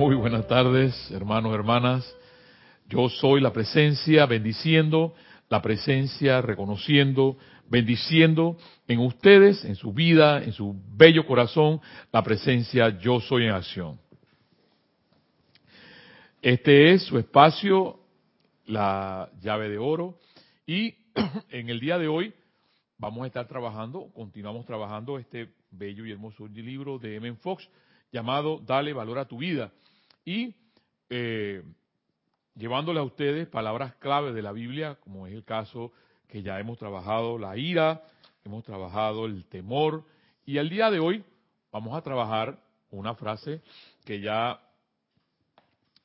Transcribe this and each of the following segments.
Muy buenas tardes, hermanos, hermanas. Yo soy la presencia, bendiciendo la presencia, reconociendo, bendiciendo en ustedes, en su vida, en su bello corazón, la presencia yo soy en acción. Este es su espacio, la llave de oro, y en el día de hoy vamos a estar trabajando, continuamos trabajando este bello y hermoso libro de M. Fox llamado Dale valor a tu vida. Y eh, llevándole a ustedes palabras clave de la Biblia, como es el caso que ya hemos trabajado la ira, hemos trabajado el temor, y al día de hoy vamos a trabajar una frase que ya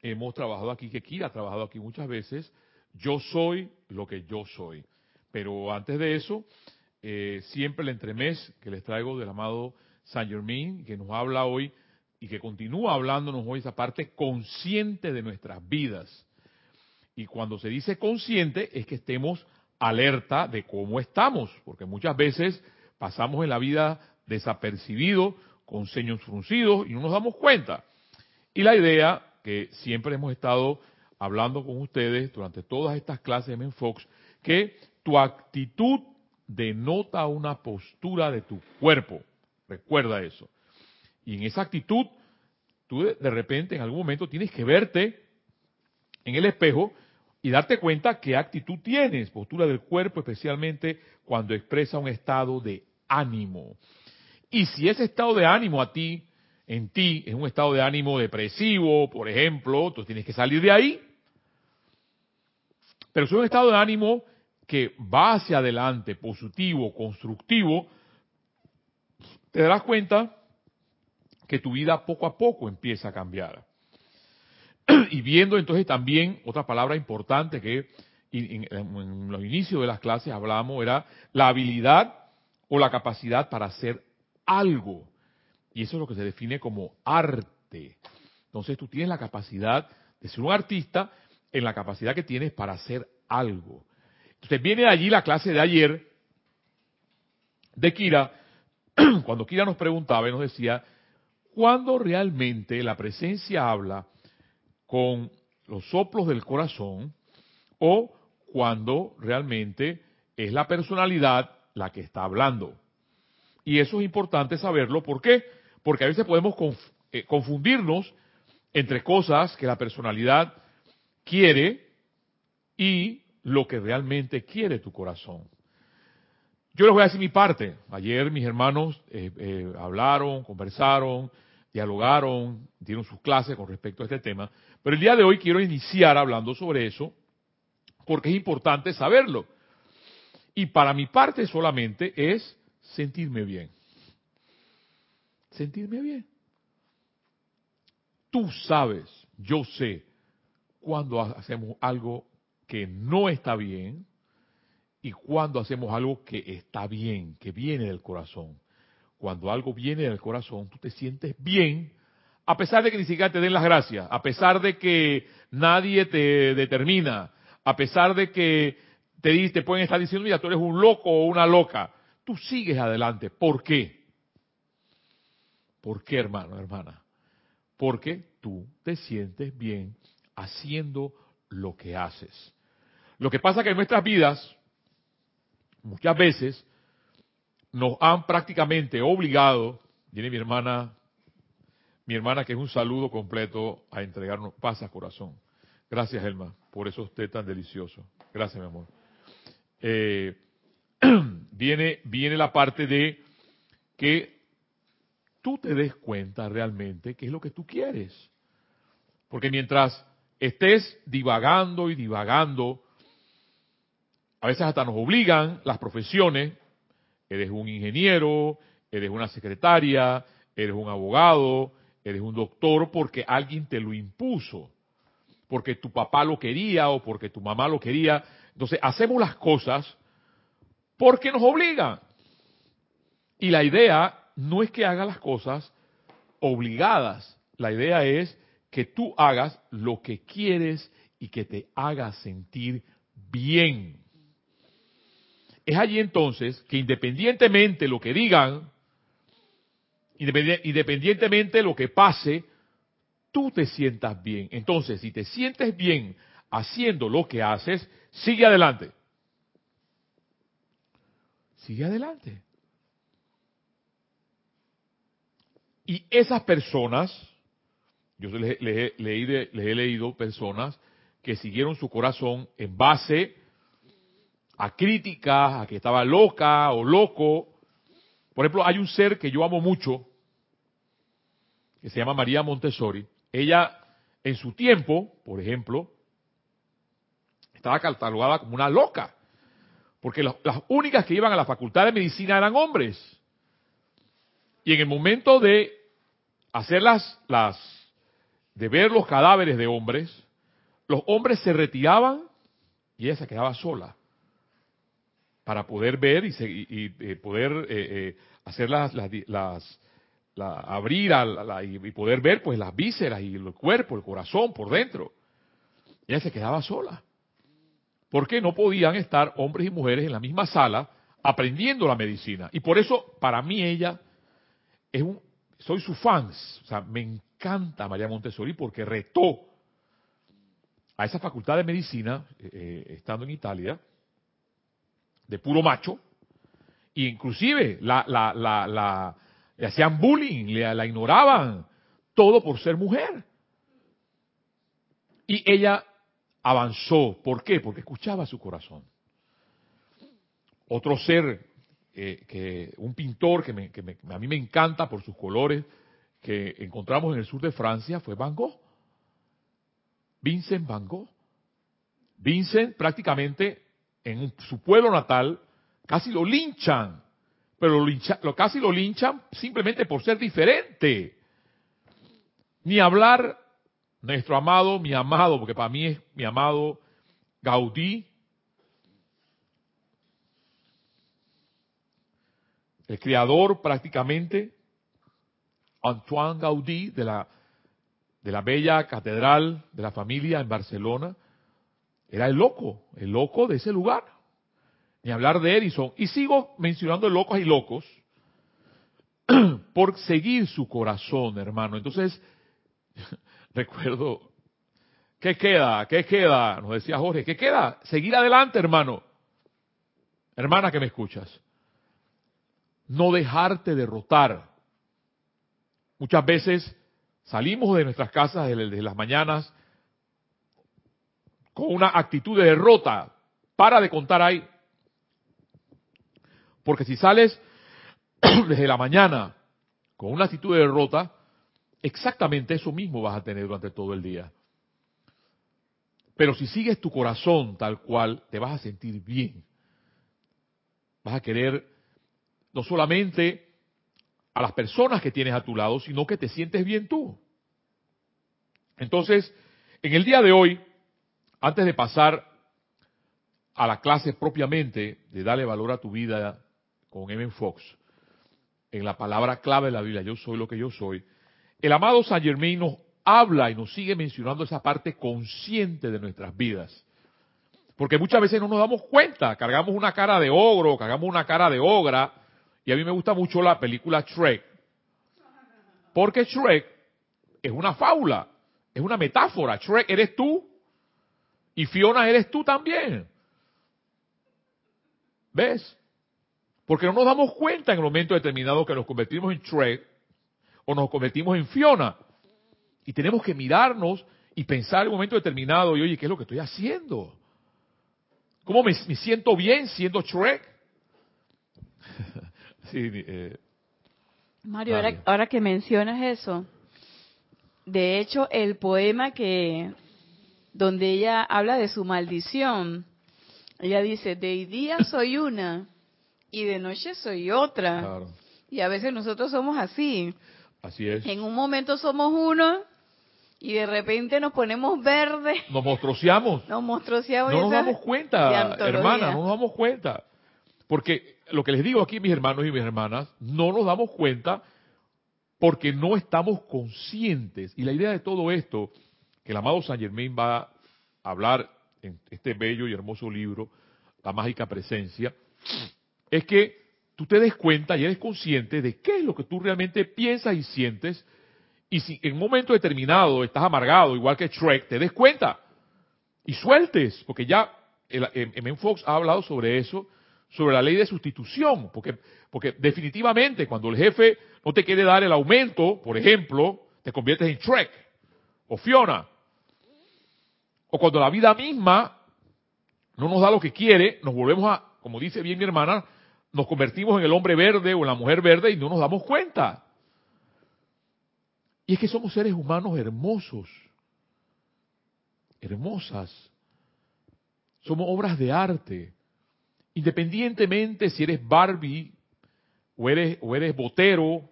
hemos trabajado aquí, que Kira ha trabajado aquí muchas veces, yo soy lo que yo soy. Pero antes de eso, eh, siempre el entremés que les traigo del amado Saint Germain, que nos habla hoy y que continúa hablándonos hoy esa parte consciente de nuestras vidas. Y cuando se dice consciente es que estemos alerta de cómo estamos, porque muchas veces pasamos en la vida desapercibidos, con ceños fruncidos y no nos damos cuenta. Y la idea que siempre hemos estado hablando con ustedes durante todas estas clases de Menfox, que tu actitud denota una postura de tu cuerpo. Recuerda eso. Y en esa actitud, tú de repente en algún momento tienes que verte en el espejo y darte cuenta qué actitud tienes, postura del cuerpo, especialmente cuando expresa un estado de ánimo. Y si ese estado de ánimo a ti, en ti, es un estado de ánimo depresivo, por ejemplo, tú tienes que salir de ahí. Pero si es un estado de ánimo que va hacia adelante, positivo, constructivo, te darás cuenta que tu vida poco a poco empieza a cambiar. Y viendo entonces también otra palabra importante que en, los inicios de las clases hablábamos era la habilidad o la capacidad para hacer algo. Y eso es lo que se define como arte. Entonces tú tienes la capacidad de ser un artista en la capacidad que tienes para hacer algo. Entonces viene de allí la clase de ayer de Kira, cuando Kira nos preguntaba y nos decía, ¿cuándo realmente la presencia habla con los soplos del corazón o cuando realmente es la personalidad la que está hablando? Y eso es importante saberlo, ¿por qué? Porque a veces podemos eh, confundirnos entre cosas que la personalidad quiere y lo que realmente quiere tu corazón. Yo les voy a decir mi parte. Ayer mis hermanos eh, eh, hablaron, conversaron, dialogaron, dieron sus clases con respecto a este tema. Pero el día de hoy quiero iniciar hablando sobre eso porque es importante saberlo. Y para mi parte solamente es sentirme bien. Sentirme bien. Tú sabes, yo sé, cuando hacemos algo que no está bien y cuando hacemos algo que está bien, que viene del corazón. Cuando algo viene del corazón, tú te sientes bien, a pesar de que ni siquiera te den las gracias, a pesar de que nadie te determina, a pesar de que te, te pueden estar diciendo, mira, tú eres un loco o una loca. Tú sigues adelante. ¿Por qué? ¿Por qué, hermano, hermana? Porque tú te sientes bien haciendo lo que haces. Lo que pasa es que en nuestras vidas, muchas veces, nos han prácticamente obligado, viene mi hermana, mi hermana que es un saludo completo a entregarnos paz a corazón. Gracias, Elma, por eso usted tan delicioso. Gracias, mi amor. Eh, viene, viene la parte de que tú te des cuenta realmente qué es lo que tú quieres. Porque mientras estés divagando y divagando a veces hasta nos obligan las profesiones, eres un ingeniero, eres una secretaria, eres un abogado, eres un doctor, porque alguien te lo impuso, porque tu papá lo quería o porque tu mamá lo quería. Entonces hacemos las cosas porque nos obligan. Y la idea no es que hagas las cosas obligadas, la idea es que tú hagas lo que quieres y que te haga sentir bien. Es allí entonces que independientemente lo que digan, independientemente lo que pase, tú te sientas bien. Entonces, si te sientes bien haciendo lo que haces, sigue adelante. Sigue adelante. Y esas personas, yo les, les he leído personas que siguieron su corazón en base a críticas, a que estaba loca o loco. Por ejemplo, hay un ser que yo amo mucho, que se llama María Montessori. Ella, en su tiempo, por ejemplo, estaba catalogada como una loca, porque las, únicas que iban a la facultad de medicina eran hombres. Y en el momento de hacer las, las, de ver los cadáveres de hombres, los hombres se retiraban y ella se quedaba sola para poder ver y, eh, poder eh, eh, hacer las, las, abrir y poder ver pues las vísceras y el cuerpo, el corazón por dentro. Ella se quedaba sola. Porque no podían estar hombres y mujeres en la misma sala aprendiendo la medicina. Y por eso, para mí, ella es un, soy su fans. O sea, me encanta María Montessori porque retó a esa facultad de medicina, estando en Italia, de puro macho, e inclusive la, le hacían bullying, le, la ignoraban, todo por ser mujer. Y ella avanzó. ¿Por qué? Porque escuchaba su corazón. Otro ser, eh, que un pintor que, me, que a mí me encanta por sus colores, que encontramos en el sur de Francia, fue Van Gogh. Vincent Van Gogh. Vincent prácticamente en su pueblo natal, casi lo linchan, pero lo, casi lo linchan simplemente por ser diferente. Ni hablar nuestro amado, mi amado, porque para mí es mi amado Gaudí, el creador prácticamente, Antoine Gaudí, de la, de la bella catedral de la familia en Barcelona, era el loco, el loco de ese lugar. Ni hablar de Edison. Y sigo mencionando locos y locos por seguir su corazón, hermano. Entonces, recuerdo, ¿qué queda? ¿Qué queda? Nos decía Jorge, ¿qué queda? Seguir adelante, hermano. Hermana que me escuchas. No dejarte derrotar. Muchas veces salimos de nuestras casas desde las mañanas con una actitud de derrota. Para de contar ahí. Porque si sales desde la mañana con una actitud de derrota, exactamente eso mismo vas a tener durante todo el día. Pero si sigues tu corazón tal cual, te vas a sentir bien. Vas a querer no solamente a las personas que tienes a tu lado, sino que te sientes bien tú. Entonces, en el día de hoy, antes de pasar a la clase propiamente de darle valor a tu vida con Evan Fox, en la palabra clave de la Biblia, yo soy lo que yo soy, el amado San Germain nos habla y nos sigue mencionando esa parte consciente de nuestras vidas. Porque muchas veces no nos damos cuenta, cargamos una cara de ogro, cargamos una cara de ogra, y a mí me gusta mucho la película Shrek. Porque Shrek es una fábula, es una metáfora. Shrek eres tú y Fiona eres tú también. ¿Ves? Porque no nos damos cuenta en el momento determinado que nos convertimos en Shrek o nos convertimos en Fiona. Y tenemos que mirarnos y pensar en un momento determinado, y oye, ¿qué es lo que estoy haciendo? ¿Cómo me, siento bien siendo Shrek? sí, eh, Mario, ahora que mencionas eso, de hecho, el poema que donde ella habla de su maldición. Ella dice, de día soy una y de noche soy otra. Y a veces nosotros somos así. Así es. En un momento somos uno y de repente nos ponemos verde. Nos monstruoseamos. Nos monstruoseamos. No nos damos cuenta, hermana, no nos damos cuenta. Porque lo que les digo aquí, mis hermanos y mis hermanas, no nos damos cuenta porque no estamos conscientes. Y la idea de todo esto que el amado San Germain va a hablar en este bello y hermoso libro, La mágica presencia, es que tú te des cuenta y eres consciente de qué es lo que tú realmente piensas y sientes Y si en un momento determinado estás amargado, igual que Shrek, te des cuenta y sueltes, porque ya M. Fox ha hablado sobre eso, sobre la ley de sustitución, porque, porque definitivamente cuando el jefe no te quiere dar el aumento, por ejemplo, te conviertes en Shrek o Fiona. O cuando la vida misma no nos da lo que quiere, nos volvemos a, como dice bien mi hermana, nos convertimos en el hombre verde o en la mujer verde y no nos damos cuenta. Y es que somos seres humanos hermosos, hermosas. Somos obras de arte. Independientemente si eres Barbie o eres, o eres botero,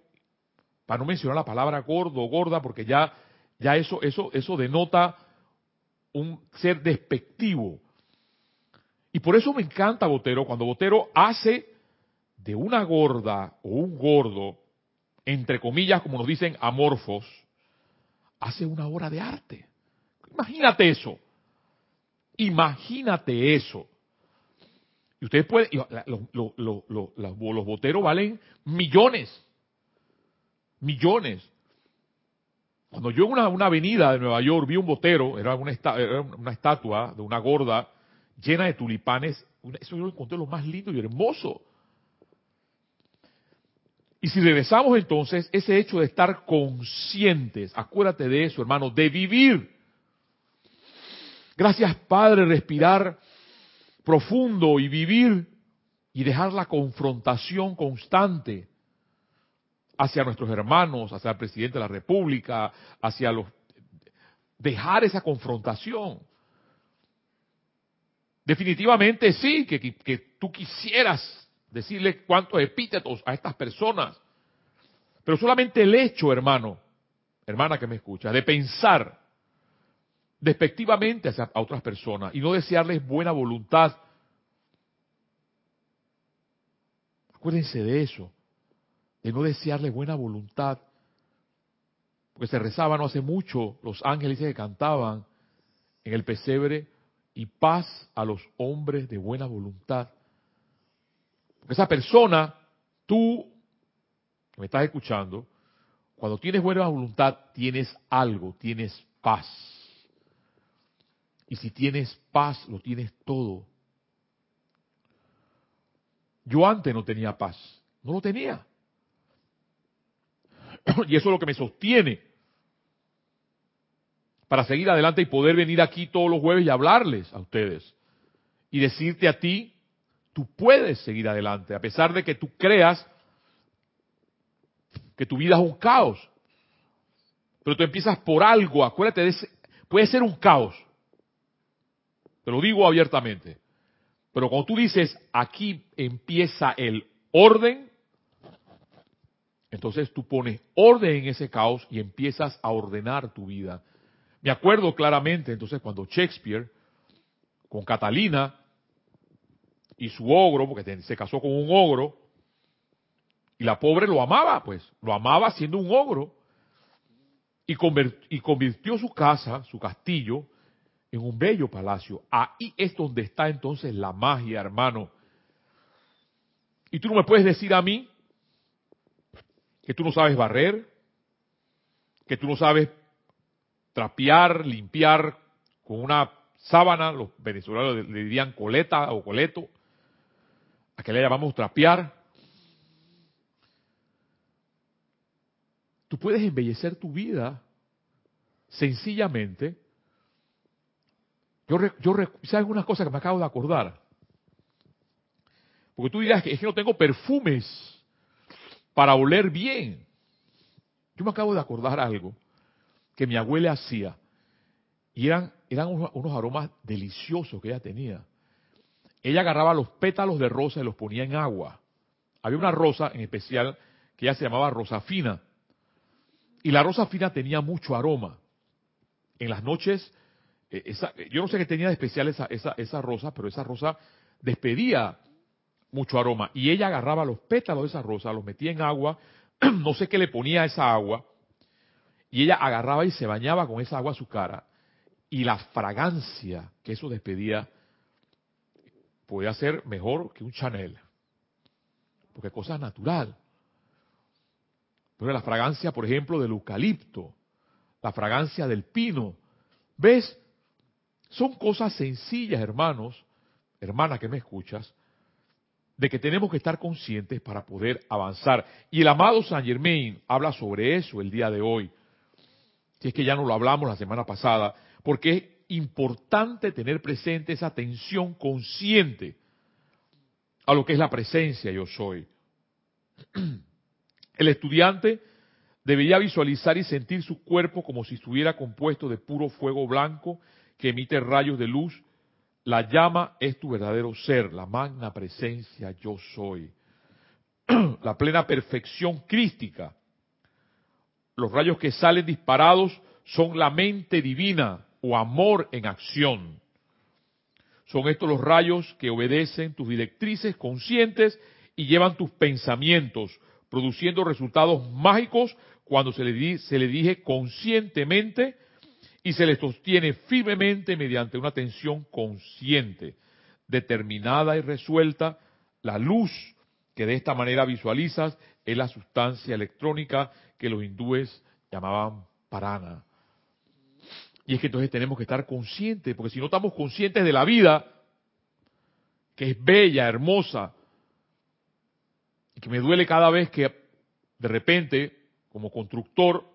para no mencionar la palabra gordo o gorda, porque ya, ya eso, eso, eso denota un ser despectivo. Y por eso me encanta Botero, cuando Botero hace de una gorda o un gordo, entre comillas, como nos dicen, amorfos, hace una obra de arte. Imagínate eso. Imagínate eso. Y ustedes pueden, los, boteros valen millones. Millones. Cuando yo en una, una, avenida de Nueva York vi un botero, era una, era una estatua de una gorda llena de tulipanes, eso yo lo encontré lo más lindo y hermoso. Y si regresamos entonces, ese hecho de estar conscientes, acuérdate de eso, hermano, de vivir. Gracias, Padre, respirar profundo y vivir y dejar la confrontación constante hacia nuestros hermanos, hacia el presidente de la República, hacia los... Dejar esa confrontación. Definitivamente sí, que, que tú quisieras decirle cuántos epítetos a estas personas. Pero solamente el hecho, hermano, hermana que me escucha, de pensar despectivamente a otras personas y no desearles buena voluntad. Acuérdense de eso, de no desearles buena voluntad. Porque se rezaba no hace mucho, los ángeles que cantaban en el pesebre, y paz a los hombres de buena voluntad esa persona, tú, que me estás escuchando, cuando tienes buena voluntad, tienes algo, tienes paz. Y si tienes paz, lo tienes todo. Yo antes no tenía paz, no lo tenía. Y eso es lo que me sostiene para seguir adelante y poder venir aquí todos los jueves y hablarles a ustedes. Y decirte a ti tú puedes seguir adelante, a pesar de que tú creas que tu vida es un caos. Pero tú empiezas por algo, acuérdate, de ese, puede ser un caos. Te lo digo abiertamente. Pero cuando tú dices, aquí empieza el orden, entonces tú pones orden en ese caos y empiezas a ordenar tu vida. Me acuerdo claramente entonces cuando Shakespeare, con Catalina, y su ogro, porque se casó con un ogro, y la pobre lo amaba, pues, lo amaba siendo un ogro, y, y convirtió su casa, su castillo, en un bello palacio. Ahí es donde está entonces la magia, hermano. Y tú no me puedes decir a mí que tú no sabes barrer, que tú no sabes trapear, limpiar con una sábana, los venezolanos le dirían coleta o coleto, a que le llamamos trapear. Tú puedes embellecer tu vida sencillamente. Yo, yo, ¿sabes una cosa que me acabo de acordar? Porque tú dirás que es que no tengo perfumes para oler bien. Yo me acabo de acordar algo que mi abuela hacía. Y eran, eran unos aromas deliciosos que ella tenía ella agarraba los pétalos de rosa y los ponía en agua. Había una rosa en especial que ella se llamaba rosa fina. Y la rosa fina tenía mucho aroma. En las noches, eh, yo no sé qué tenía de especial esa, esa, esa rosa, pero esa rosa despedía mucho aroma. Y ella agarraba los pétalos de esa rosa, los metía en agua, no sé qué le ponía a esa agua, y ella agarraba y se bañaba con esa agua a su cara. Y la fragancia que eso despedía podía ser mejor que un Chanel. Porque cosa natural. Pero la fragancia, por ejemplo, del eucalipto, la fragancia del pino. ¿Ves? Son cosas sencillas, hermanos, hermana que me escuchas, de que tenemos que estar conscientes para poder avanzar. Y el amado Saint Germain habla sobre eso el día de hoy. Si es que ya no lo hablamos la semana pasada, porque es importante tener presente esa atención consciente a lo que es la presencia yo soy. El estudiante debería visualizar y sentir su cuerpo como si estuviera compuesto de puro fuego blanco que emite rayos de luz. La llama es tu verdadero ser, la magna presencia yo soy. la plena perfección crística. Los rayos que salen disparados son la mente divina o amor en acción. Son estos los rayos que obedecen tus directrices conscientes y llevan tus pensamientos, produciendo resultados mágicos cuando se le, se le dije conscientemente y se le sostiene firmemente mediante una atención consciente, determinada y resuelta, la luz que de esta manera visualizas es la sustancia electrónica que los hindúes llamaban parana. Y es que entonces tenemos que estar conscientes, porque si no estamos conscientes de la vida, que es bella, hermosa, y que me duele cada vez que de repente, como constructor,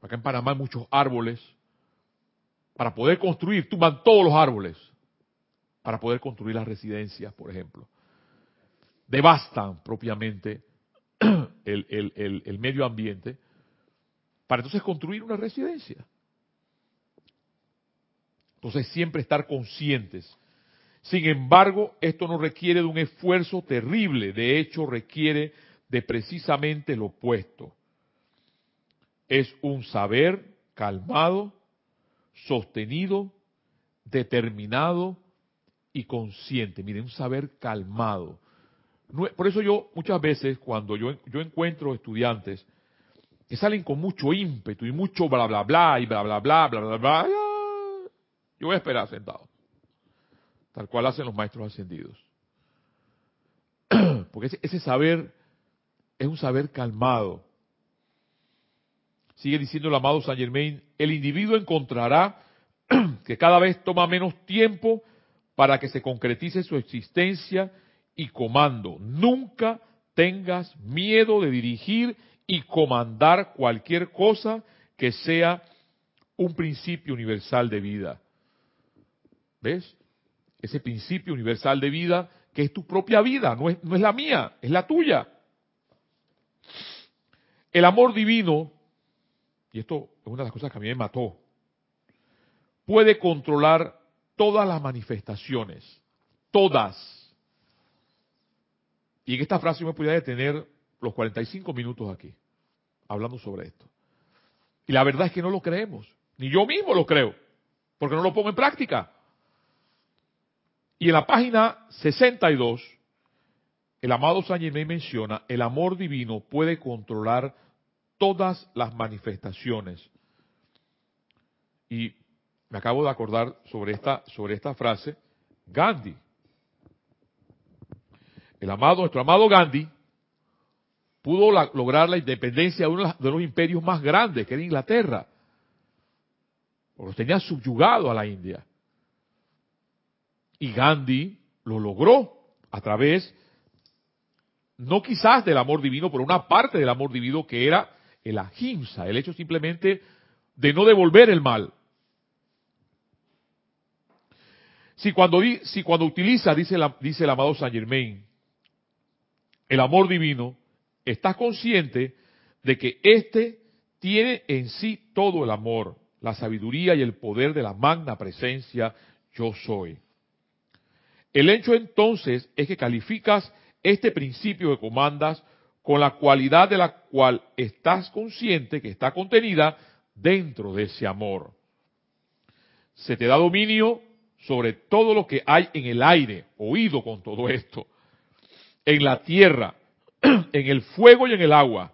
acá en Panamá hay muchos árboles, para poder construir, tumban todos los árboles, para poder construir las residencias, por ejemplo. Devastan propiamente el, el, el medio ambiente para entonces construir una residencia. Entonces siempre estar conscientes. Sin embargo, esto no requiere de un esfuerzo terrible, de hecho requiere de precisamente lo opuesto. Es un saber calmado, sostenido, determinado y consciente. Miren, un saber calmado. Por eso yo muchas veces cuando yo, yo encuentro estudiantes que salen con mucho ímpetu y mucho bla bla bla y bla bla bla bla bla bla. Yo voy a esperar sentado. Tal cual hacen los maestros ascendidos. Porque ese, ese saber es un saber calmado. Sigue diciendo el amado Saint Germain, el individuo encontrará que cada vez toma menos tiempo para que se concretice su existencia y comando. Nunca tengas miedo de dirigir y comandar cualquier cosa que sea un principio universal de vida. ¿Ves? Ese principio universal de vida que es tu propia vida, no es, no es la mía, es la tuya. El amor divino, y esto es una de las cosas que a mí me mató, puede controlar todas las manifestaciones, todas. Y en esta frase yo me podría detener los 45 minutos aquí, hablando sobre esto. Y la verdad es que no lo creemos, ni yo mismo lo creo, porque no lo pongo en práctica. Y en la página 62, el amado San Germain menciona, el amor divino puede controlar todas las manifestaciones. Y me acabo de acordar sobre esta, sobre esta frase, Gandhi. El amado, nuestro amado Gandhi, pudo lograr la independencia de uno de los imperios más grandes, que era Inglaterra. Porque tenía subyugado a la India. Y Gandhi lo logró a través, no quizás del amor divino, pero una parte del amor divino que era el ahimsa, el hecho simplemente de no devolver el mal. Si cuando, si cuando utiliza, dice, dice el amado Saint Germain, el amor divino, estás consciente de que éste tiene en sí todo el amor, la sabiduría y el poder de la magna presencia yo soy. El hecho entonces es que calificas este principio que comandas con la cualidad de la cual estás consciente que está contenida dentro de ese amor. Se te da dominio sobre todo lo que hay en el aire, oído con todo esto, en la tierra, en el fuego y en el agua,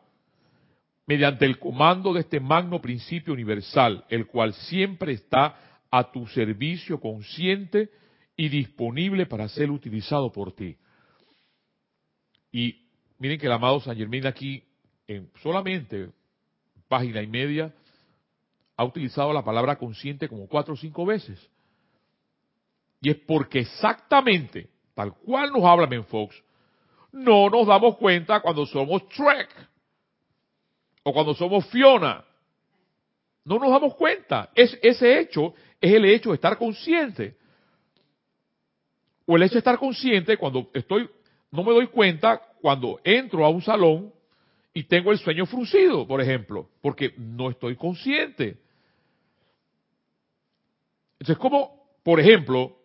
mediante el comando de este magno principio universal, el cual siempre está a tu servicio consciente y disponible para ser utilizado por ti. Y miren que el amado San Germán aquí, en solamente página y media, ha utilizado la palabra consciente como cuatro o cinco veces. Y es porque exactamente, tal cual nos habla Fox, no nos damos cuenta cuando somos Trek o cuando somos Fiona. No nos damos cuenta. Es, ese hecho es el hecho de estar consciente. O el hecho de estar consciente cuando estoy, no me doy cuenta cuando entro a un salón y tengo el sueño fruncido, por ejemplo, porque no estoy consciente. Entonces, como, por ejemplo,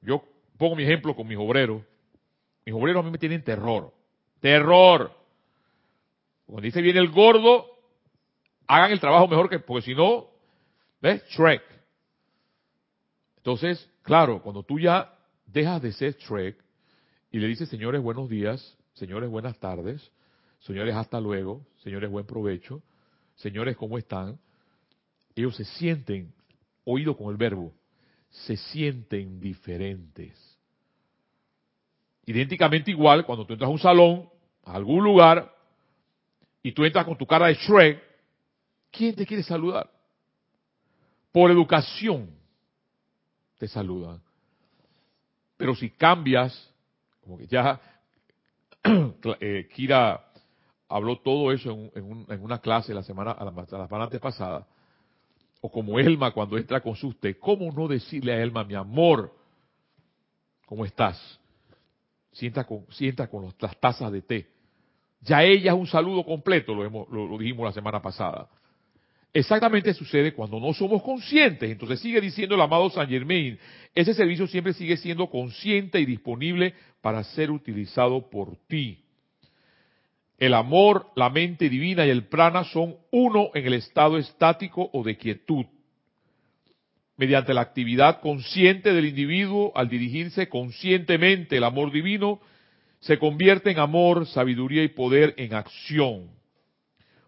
yo pongo mi ejemplo con mis obreros, mis obreros a mí me tienen terror, terror. Cuando dice viene el gordo, hagan el trabajo mejor que, porque si no, ¿ves? Shrek. Entonces, claro, cuando tú ya dejas de ser Shrek y le dices, señores, buenos días, señores, buenas tardes, señores, hasta luego, señores, buen provecho, señores, ¿cómo están? Ellos se sienten, oído con el verbo, se sienten diferentes. Idénticamente igual, cuando tú entras a un salón, a algún lugar, y tú entras con tu cara de Shrek, ¿quién te quiere saludar? Por educación te saludan. Pero si cambias, como que ya eh, Kira habló todo eso en, una clase la semana, la, la o como Elma cuando entra con su usted, ¿cómo no decirle a Elma, mi amor, ¿cómo estás? Sienta con, sienta con las tazas de té. Ya ella es un saludo completo, lo, hemos, lo dijimos la semana pasada. Exactamente sucede cuando no somos conscientes. Entonces sigue diciendo el amado San Germain, ese servicio siempre sigue siendo consciente y disponible para ser utilizado por ti. El amor, la mente divina y el prana son uno en el estado estático o de quietud. Mediante la actividad consciente del individuo, al dirigirse conscientemente el amor divino, se convierte en amor, sabiduría y poder en acción.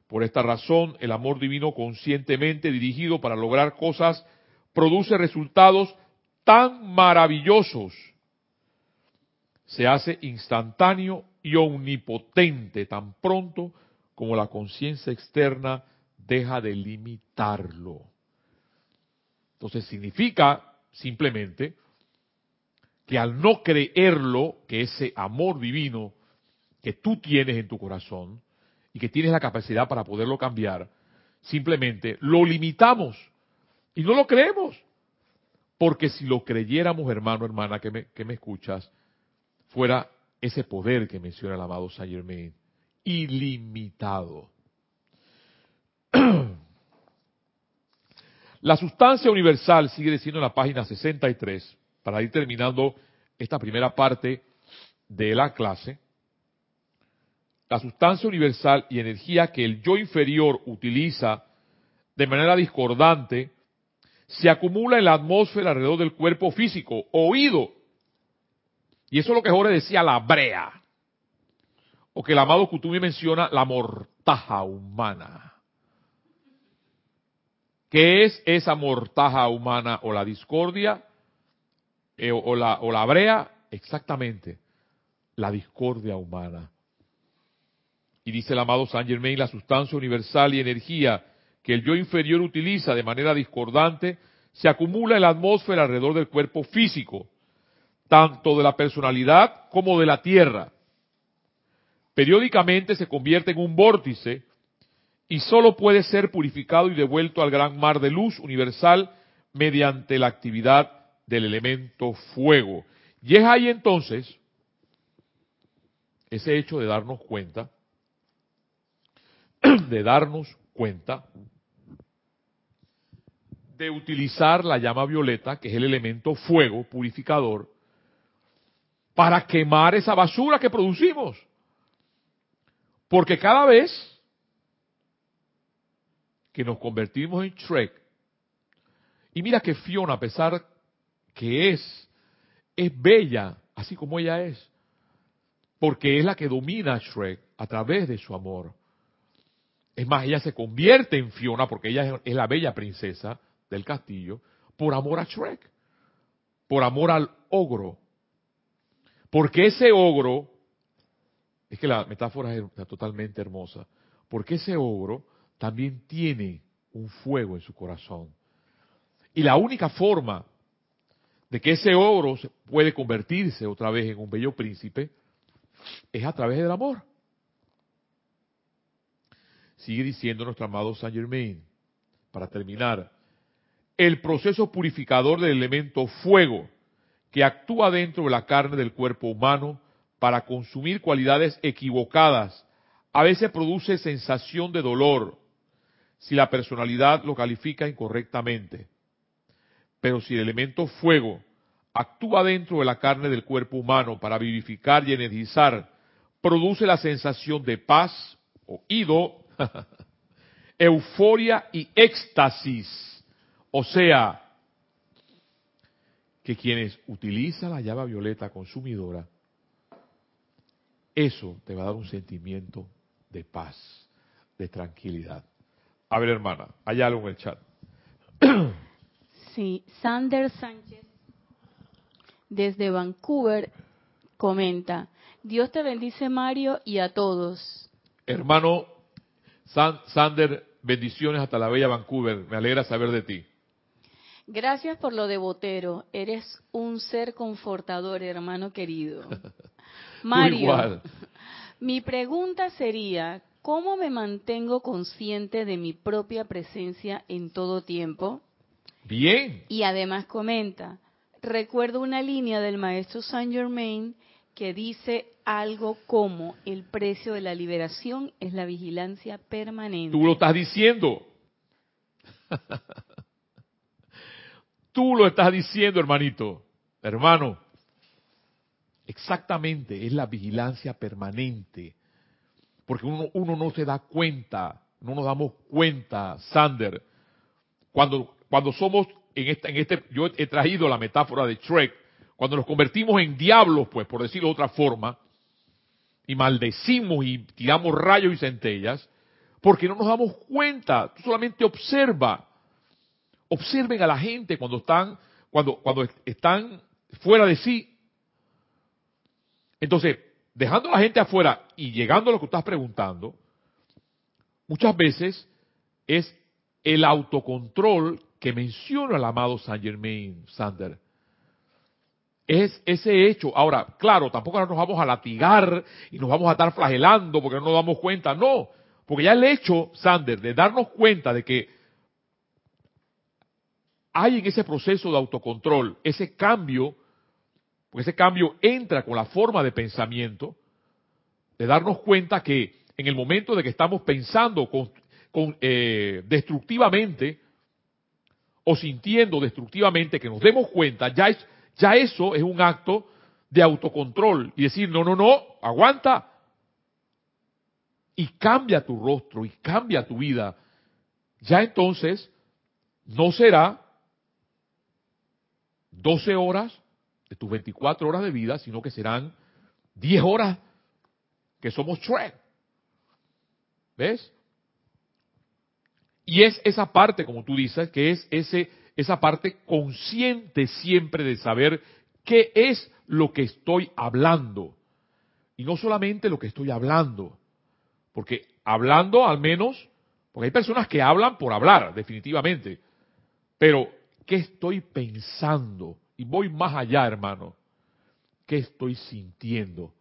Por esta razón, el amor divino conscientemente dirigido para lograr cosas produce resultados tan maravillosos. Se hace instantáneo y omnipotente tan pronto como la conciencia externa deja de limitarlo. Entonces significa simplemente que al no creerlo, que ese amor divino que tú tienes en tu corazón, que tienes la capacidad para poderlo cambiar, simplemente lo limitamos y no lo creemos. Porque si lo creyéramos, hermano, hermana, que me, que me escuchas, fuera ese poder que menciona el amado Saint Germain, ilimitado. La sustancia universal sigue diciendo en la página 63, para ir terminando esta primera parte de la clase, la sustancia universal y energía que el yo inferior utiliza de manera discordante se acumula en la atmósfera alrededor del cuerpo físico, oído. Y eso es lo que Jorge decía, la brea. O que el amado Kutumi menciona, la mortaja humana. ¿Qué es esa mortaja humana o la discordia? Eh, o, la, o la brea? Exactamente, la discordia humana. Y dice el amado Saint Germain, la sustancia universal y energía que el yo inferior utiliza de manera discordante se acumula en la atmósfera alrededor del cuerpo físico, tanto de la personalidad como de la tierra. Periódicamente se convierte en un vórtice y solo puede ser purificado y devuelto al gran mar de luz universal mediante la actividad del elemento fuego. Y es ahí entonces ese hecho de darnos cuenta de darnos cuenta de utilizar la llama violeta, que es el elemento fuego purificador, para quemar esa basura que producimos. Porque cada vez que nos convertimos en Shrek, y mira que Fiona, a pesar que es, es bella, así como ella es, porque es la que domina a Shrek a través de su amor. Es más, ella se convierte en Fiona porque ella es la bella princesa del castillo por amor a Shrek, por amor al ogro. Porque ese ogro es que la metáfora es totalmente hermosa, porque ese ogro también tiene un fuego en su corazón. Y la única forma de que ese ogro puede convertirse otra vez en un bello príncipe es a través del amor. Sigue diciendo nuestro amado Saint Germain, para terminar, el proceso purificador del elemento fuego que actúa dentro de la carne del cuerpo humano para consumir cualidades equivocadas, a veces produce sensación de dolor si la personalidad lo califica incorrectamente. Pero si el elemento fuego actúa dentro de la carne del cuerpo humano para vivificar y energizar, produce la sensación de paz, o ido, euforia y éxtasis. O sea, que quienes utilizan la llave violeta consumidora, eso te va a dar un sentimiento de paz, de tranquilidad. A ver, hermana, hay algo en el chat. Sí, Sander Sánchez, desde Vancouver, comenta, Dios te bendice Mario y a todos. Hermano Sander, bendiciones hasta la bella Vancouver, me alegra saber de ti. Gracias por lo de Botero, eres un ser confortador, hermano querido. Mario, mi pregunta sería, ¿cómo me mantengo consciente de mi propia presencia en todo tiempo? Bien. Y además comenta, recuerdo una línea del maestro Saint Germain que dice algo como el precio de la liberación es la vigilancia permanente. Tú lo estás diciendo. Tú lo estás diciendo, hermanito, hermano. Exactamente, es la vigilancia permanente. Porque uno, uno no se da cuenta, no nos damos cuenta, Sander, cuando, cuando somos en, esta, en este, yo he traído la metáfora de Shrek, cuando nos convertimos en diablos, pues, por decirlo de otra forma, y maldecimos y tiramos rayos y centellas, porque no nos damos cuenta, tú solamente observa, observen a la gente cuando están, cuando, cuando están fuera de sí, entonces, dejando a la gente afuera y llegando a lo que estás preguntando, muchas veces es el autocontrol que menciona el amado Saint Germain Sander. Es ese hecho. Ahora, claro, tampoco nos vamos a latigar y nos vamos a estar flagelando porque no nos damos cuenta. No, porque ya el hecho, Sander, de darnos cuenta de que hay en ese proceso de autocontrol ese cambio porque ese cambio entra con la forma de pensamiento, de darnos cuenta que en el momento de que estamos pensando con, eh, destructivamente o sintiendo destructivamente, que nos demos cuenta, ya, es, ya eso es un acto de autocontrol y decir, no, no, no, aguanta. Y cambia tu rostro y cambia tu vida. Ya entonces no será 12 horas de tus 24 horas de vida, sino que serán 10 horas que somos Shrek. ¿Ves? Y es esa parte, como tú dices, que es ese, esa parte consciente siempre de saber qué es lo que estoy hablando. Y no solamente lo que estoy hablando. Porque hablando al menos, porque hay personas que hablan por hablar, definitivamente. Pero, ¿qué estoy pensando? Y voy más allá, hermano. ¿Qué estoy sintiendo?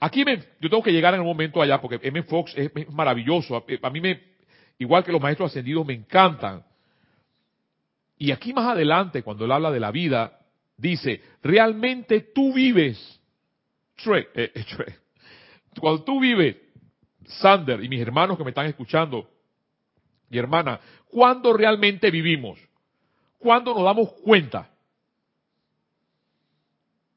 Aquí me, yo tengo que llegar en un momento allá porque M. Fox es, maravilloso. A, mí me, igual que los maestros ascendidos, me encantan. Y aquí más adelante, cuando él habla de la vida, dice, realmente tú vives, Trey, eh, eh, cuando tú vives, Sander y mis hermanos que me están escuchando, y hermana, ¿cuándo realmente vivimos? cuando nos damos cuenta?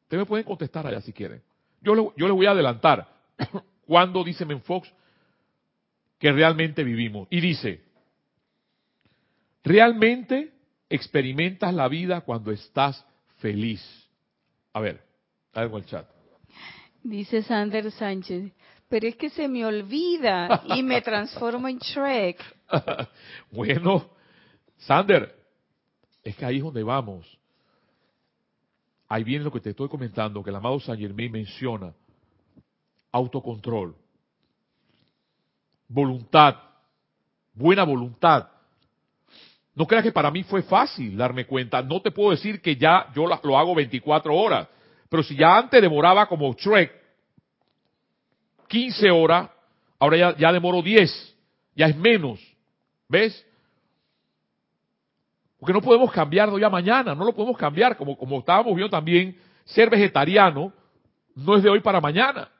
Ustedes me pueden contestar allá si quieren. Yo le, yo voy a adelantar. cuando dice Menfox que realmente vivimos? Y dice, realmente experimentas la vida cuando estás feliz. A ver, algo el chat. Dice Sander Sánchez, pero es que se me olvida y me transformo en Shrek. bueno, Sander, es que ahí es donde vamos. Ahí viene lo que te estoy comentando, que el amado Saint Germain menciona. autocontrol, voluntad, buena voluntad. No creas que para mí fue fácil darme cuenta. No te puedo decir que ya yo lo hago 24 horas. Pero si ya antes demoraba como Trek 15 horas, ahora ya, ya demoro 10. Ya es menos. ¿Ves? Porque no podemos cambiarlo ya mañana, no lo podemos cambiar. Como, como estábamos viendo también, ser vegetariano no es de hoy para mañana.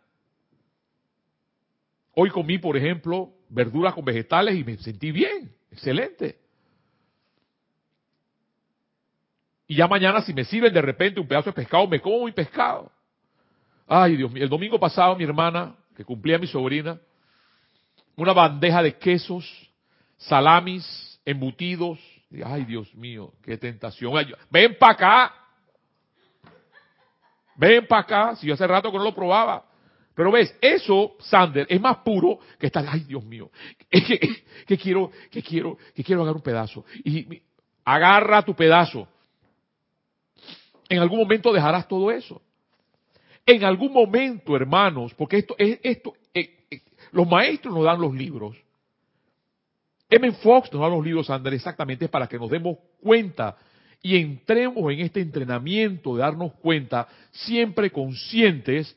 Hoy comí, por ejemplo, verduras con vegetales y me sentí bien, excelente. Y ya mañana si me sirven de repente un pedazo de pescado, me como mi pescado. Ay, Dios mío, el domingo pasado mi hermana, que cumplía mi sobrina, una bandeja de quesos, salamis, embutidos. Ay, Dios mío, qué tentación. Ven para acá. Ven para acá. Si yo hace rato que no lo probaba. Pero ves, eso, Sander, es más puro que estar, ay Dios mío, que, que quiero, que quiero, que quiero agarrar un pedazo. Y agarra tu pedazo. En algún momento dejarás todo eso. En algún momento, hermanos, porque esto es esto, eh, eh, los maestros nos dan los libros. M. Fox nos da los libros, Ander, exactamente para que nos demos cuenta y entremos en este entrenamiento de darnos cuenta, siempre conscientes,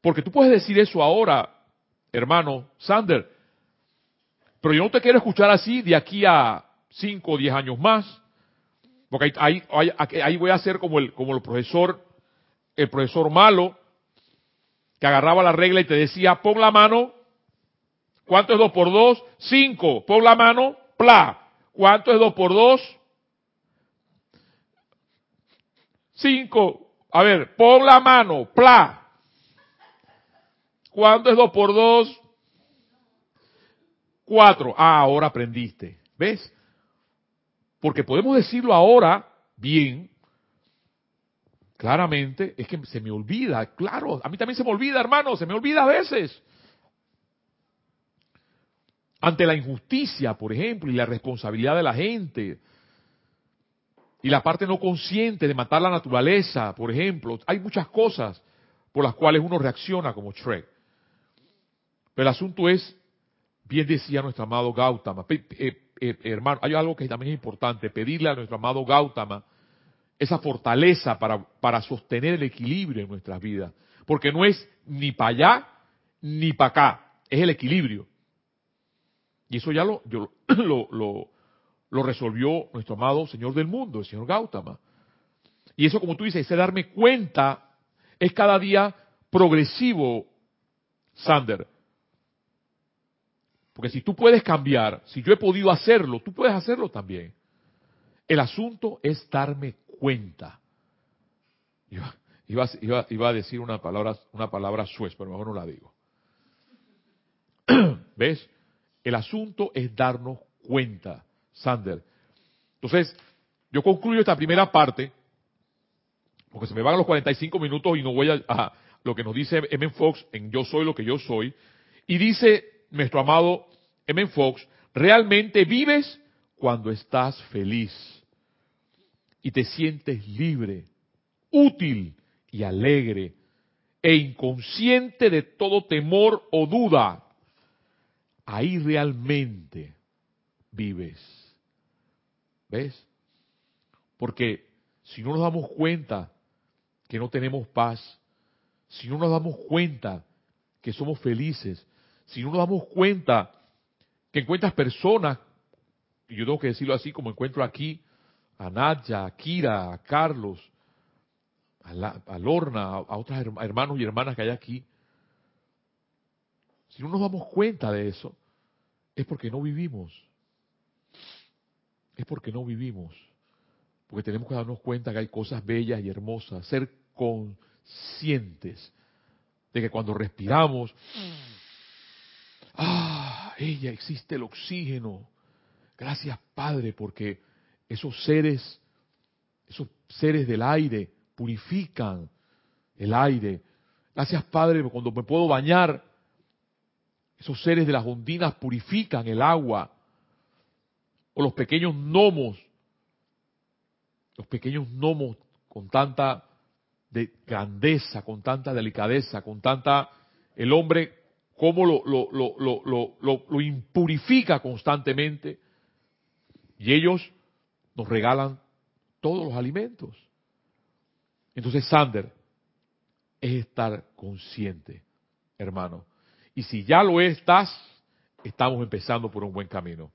porque tú puedes decir eso ahora, hermano Sander, pero yo no te quiero escuchar así de aquí a 5 o 10 años más. Porque ahí, ahí, voy a ser como el, como el profesor, el profesor malo, que agarraba la regla y te decía, pon la mano, ¿cuánto es 2 por 2? 5, pon la mano, pla. ¿Cuánto es 2 por 2? 5. A ver, pon la mano, pla. ¿Cuánto es 2 por 2? 4. Ah, ahora aprendiste. ¿Ves? Porque podemos decirlo ahora bien, claramente, es que se me olvida, claro, a mí también se me olvida, hermano, se me olvida a veces. Ante la injusticia, por ejemplo, y la responsabilidad de la gente, y la parte no consciente de matar la naturaleza, por ejemplo, hay muchas cosas por las cuales uno reacciona como Shrek. Pero el asunto es, bien decía nuestro amado Gautama, eh, hermano, hay algo que también es importante, pedirle a nuestro amado Gautama esa fortaleza para, para sostener el equilibrio en nuestras vidas. Porque no es ni para allá ni para acá, es el equilibrio. Y eso ya lo, lo, lo, lo, resolvió nuestro amado Señor del mundo, el Señor Gautama. Y eso, como tú dices, ese darme cuenta es cada día progresivo, Sander. Porque si tú puedes cambiar, si yo he podido hacerlo, tú puedes hacerlo también. El asunto es darme cuenta. Iba, a decir una palabra, una palabra suez, pero mejor no la digo. ¿Ves? El asunto es darnos cuenta, Sander. Entonces, yo concluyo esta primera parte, porque se me van los 45 minutos y no voy a, a lo que nos dice M. Fox en Yo soy lo que yo soy. Y dice nuestro amado M. Fox, realmente vives cuando estás feliz y te sientes libre, útil y alegre e inconsciente de todo temor o duda. Ahí realmente vives. ¿Ves? Porque si no nos damos cuenta que no tenemos paz, si no nos damos cuenta que somos felices, si no nos damos cuenta que encuentras personas, y yo tengo que decirlo así como encuentro aquí a Nadia, a Kira, a Carlos, a, Lorna, a, a otros hermanos y hermanas que hay aquí, si no nos damos cuenta de eso, es porque no vivimos. Es porque no vivimos. Porque tenemos que darnos cuenta que hay cosas bellas y hermosas, ser conscientes de que cuando respiramos, ah, ella existe el oxígeno. Gracias Padre, porque esos seres, esos seres del aire purifican el aire. Gracias Padre, cuando me puedo bañar, esos seres de las ondinas purifican el agua. O los pequeños gnomos, los pequeños gnomos con tanta de grandeza, con tanta delicadeza, con tanta el hombre cómo lo, lo, lo, lo, impurifica constantemente. Y ellos nos regalan todos los alimentos. Entonces, Sander, es estar consciente, hermano. Y si ya lo estás, estamos empezando por un buen camino.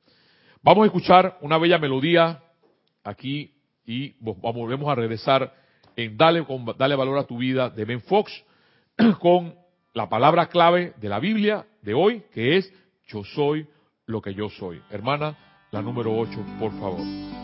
Vamos a escuchar una bella melodía aquí y volvemos a regresar en Dale, Dale Valor a tu Vida de Ben Fox con la palabra clave de la Biblia de hoy, que es yo soy lo que yo soy. Hermana, la número 8, por favor.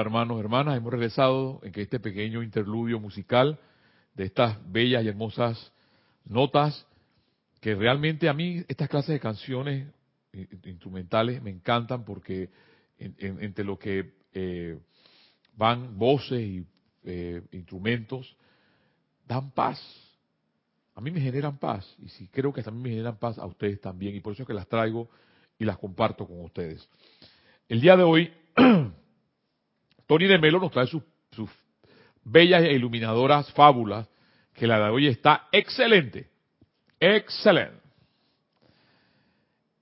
Hermanos, hermanas, hemos regresado en que este pequeño interludio musical de estas bellas y hermosas notas, que realmente a mí estas clases de canciones instrumentales me encantan porque entre lo que eh, van voces y eh, instrumentos, dan paz. A mí me generan paz y si creo que también me generan paz a ustedes también y por eso es que las traigo y las comparto con ustedes. El día de hoy Tony de Melo nos trae sus, bellas e iluminadoras fábulas, que la de hoy está excelente. Excelente.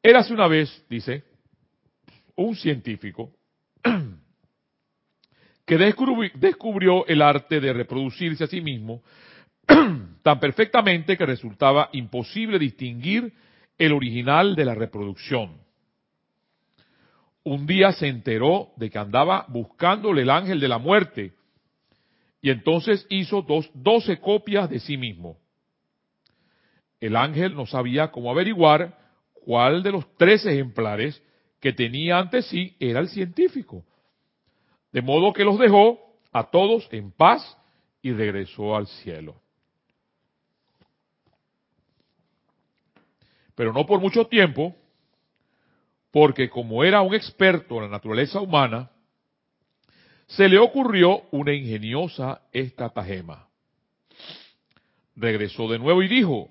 Érase una vez, dice, un científico que descubrió el arte de reproducirse a sí mismo tan perfectamente que resultaba imposible distinguir el original de la reproducción un día se enteró de que andaba buscándole el ángel de la muerte y entonces hizo dos, doce copias de sí mismo. El ángel no sabía cómo averiguar cuál de los tres ejemplares que tenía ante sí era el científico. De modo que los dejó a todos en paz y regresó al cielo. Pero no por mucho tiempo, porque como era un experto en la naturaleza humana, se le ocurrió una ingeniosa estratagema. Regresó de nuevo y dijo,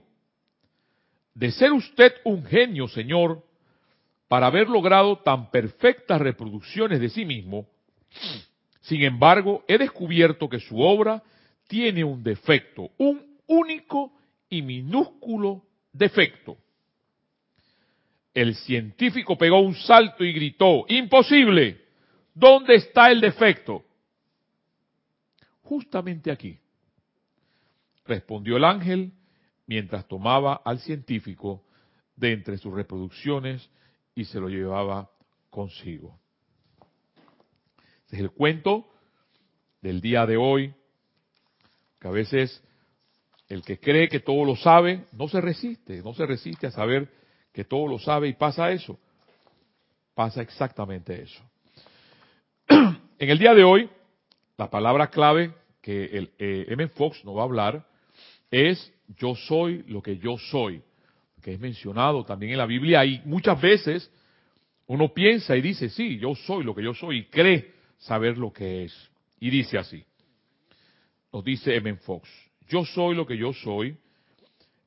de ser usted un genio, señor, para haber logrado tan perfectas reproducciones de sí mismo, sin embargo, he descubierto que su obra tiene un defecto, un único y minúsculo defecto. El científico pegó un salto y gritó, imposible, ¿dónde está el defecto? Justamente aquí, respondió el ángel mientras tomaba al científico de entre sus reproducciones y se lo llevaba consigo. Este es el cuento del día de hoy, que a veces el que cree que todo lo sabe no se resiste, no se resiste a saber que todo lo sabe y pasa eso. Pasa exactamente eso. en el día de hoy, la palabra clave que el eh, M. Fox nos va a hablar es yo soy lo que yo soy, que es mencionado también en la Biblia y muchas veces uno piensa y dice, sí, yo soy lo que yo soy y cree saber lo que es. Y dice así, nos dice M. Fox, yo soy lo que yo soy,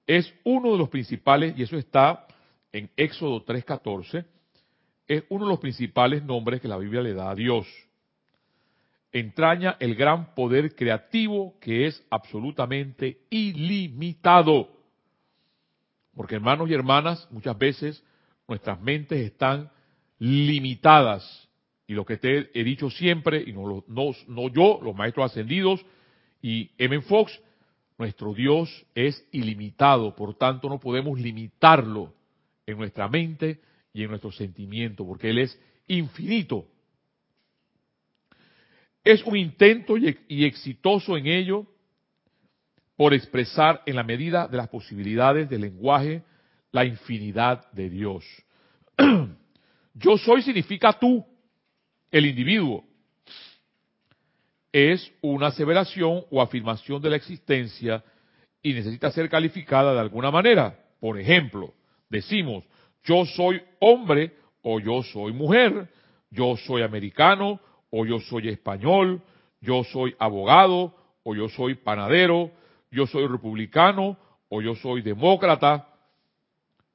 es uno de los principales, y eso está en Éxodo 3.14, es uno de los principales nombres que la Biblia le da a Dios. Entraña el gran poder creativo que es absolutamente ilimitado. Porque hermanos y hermanas, muchas veces nuestras mentes están limitadas. Y lo que te he dicho siempre, y no, no, yo, los maestros ascendidos y M. Fox, nuestro Dios es ilimitado, por tanto no podemos limitarlo en nuestra mente y en nuestro sentimiento, porque Él es infinito. Es un intento y exitoso en ello por expresar en la medida de las posibilidades del lenguaje la infinidad de Dios. Yo soy significa tú, el individuo. Es una aseveración o afirmación de la existencia y necesita ser calificada de alguna manera. Por ejemplo, decimos, yo soy hombre o yo soy mujer, yo soy americano o yo soy español, yo soy abogado o yo soy panadero, yo soy republicano o yo soy demócrata.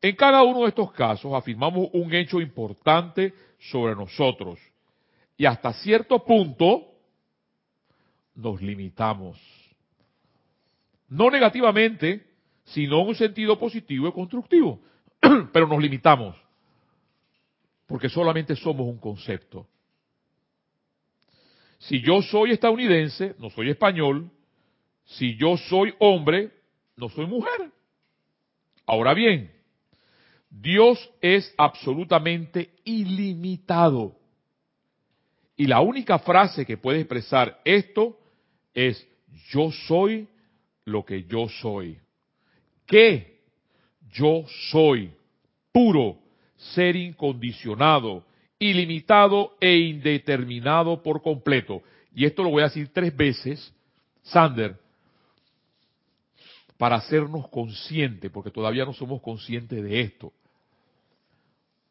En cada uno de estos casos afirmamos un hecho importante sobre nosotros y hasta cierto punto nos limitamos. No negativamente, sino en un sentido positivo y constructivo. pero nos limitamos, porque solamente somos un concepto. Si yo soy estadounidense, no soy español. Si yo soy hombre, no soy mujer. Ahora bien, Dios es absolutamente ilimitado. Y la única frase que puede expresar esto es, yo soy lo que yo soy. ¿Qué? Yo soy, puro, ser incondicionado, ilimitado e indeterminado por completo. Y esto lo voy a decir tres veces, Sander, para hacernos conscientes, porque todavía no somos conscientes de esto.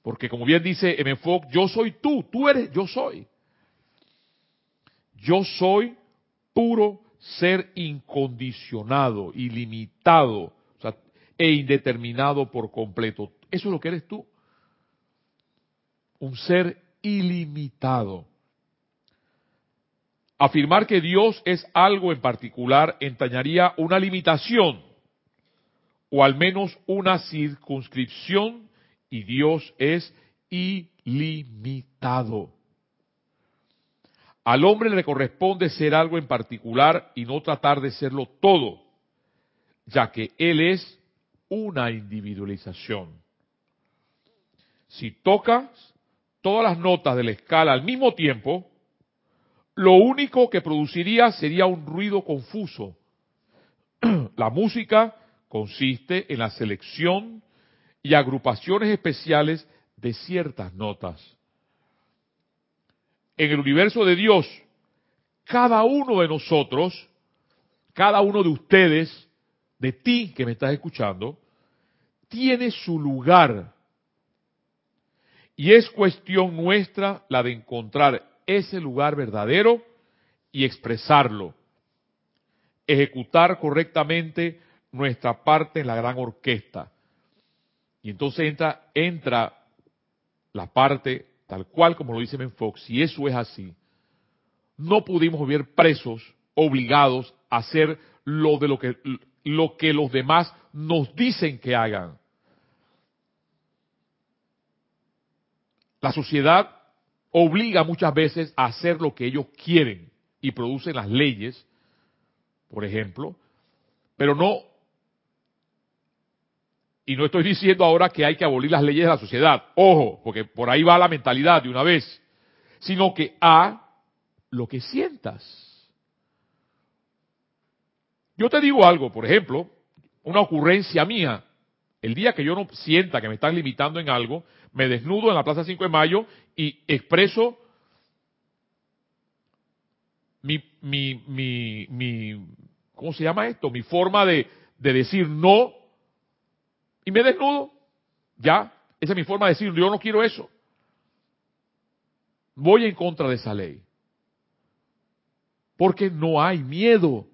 Porque como bien dice M. Fox, yo soy tú, tú eres, yo soy. Yo soy puro ser incondicionado, ilimitado e indeterminado por completo. Eso es lo que eres tú. Un ser ilimitado. Afirmar que Dios es algo en particular entañaría una limitación o al menos una circunscripción y Dios es ilimitado. Al hombre le corresponde ser algo en particular y no tratar de serlo todo, ya que Él es una individualización. Si tocas todas las notas de la escala al mismo tiempo, lo único que produciría sería un ruido confuso. la música consiste en la selección y agrupaciones especiales de ciertas notas en el universo de Dios, cada uno de nosotros, cada uno de ustedes, de ti que me estás escuchando, tiene su lugar. Y es cuestión nuestra la de encontrar ese lugar verdadero y expresarlo. Ejecutar correctamente nuestra parte en la gran orquesta. Y entonces entra, entra la parte tal cual como lo dice Menfox, si eso es así, no pudimos vivir presos, obligados a hacer lo de lo que, lo que los demás nos dicen que hagan. La sociedad obliga muchas veces a hacer lo que ellos quieren y producen las leyes, por ejemplo, pero no y no estoy diciendo ahora que hay que abolir las leyes de la sociedad, ojo, porque por ahí va la mentalidad de una vez, sino que a lo que sientas. Yo te digo algo, por ejemplo, una ocurrencia mía. El día que yo no sienta que me están limitando en algo, me desnudo en la Plaza 5 de Mayo y expreso mi, mi, mi, mi ¿cómo se llama esto? Mi forma de, de decir no y me desnudo. Ya, esa es mi forma de decir, yo no quiero eso. Voy en contra de esa ley. Porque no hay miedo.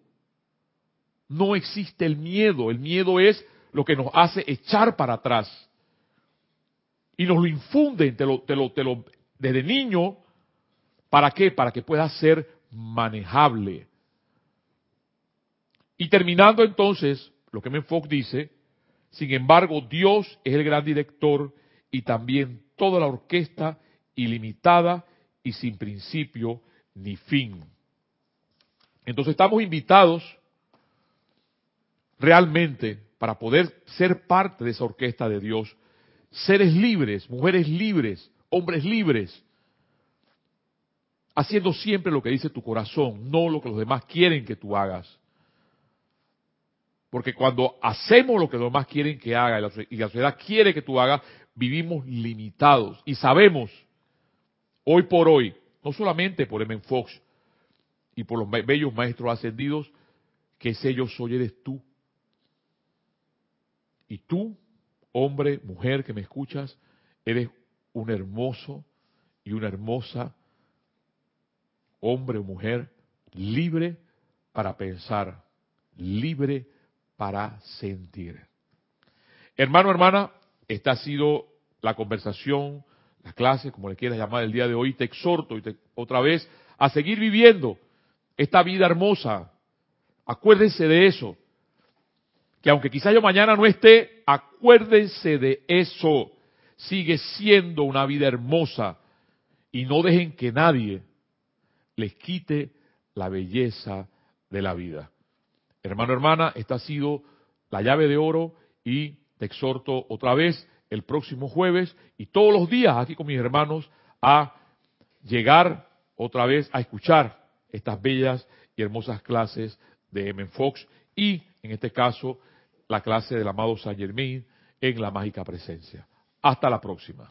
No existe el miedo. El miedo es lo que nos hace echar para atrás. Y nos lo infunden te lo, desde niño. ¿Para qué? Para que pueda ser manejable. Y terminando entonces, lo que Menfox dice, sin embargo, Dios es el gran director y también toda la orquesta ilimitada y sin principio ni fin. Entonces estamos invitados realmente para poder ser parte de esa orquesta de Dios, seres libres, mujeres libres, hombres libres, haciendo siempre lo que dice tu corazón, no lo que los demás quieren que tú hagas. Porque cuando hacemos lo que los demás quieren que haga y la sociedad quiere que tú hagas, vivimos limitados. Y sabemos, hoy por hoy, no solamente por M. Fox y por los bellos maestros ascendidos, que ese yo soy eres tú. Y tú, hombre, mujer que me escuchas, eres un hermoso y una hermosa hombre o mujer libre para pensar, libre para sentir. Hermano, hermana, esta ha sido la conversación, la clase, como le quieras llamar el día de hoy. Te exhorto y te, otra vez a seguir viviendo esta vida hermosa. Acuérdense de eso. Que aunque quizá yo mañana no esté, acuérdense de eso. Sigue siendo una vida hermosa. Y no dejen que nadie les quite la belleza de la vida. Hermano, hermana, esta ha sido la llave de oro y te exhorto otra vez el próximo jueves y todos los días aquí con mis hermanos a llegar otra vez a escuchar estas bellas y hermosas clases de M. Fox y, en este caso, la clase del amado Saint Germain en la mágica presencia. Hasta la próxima.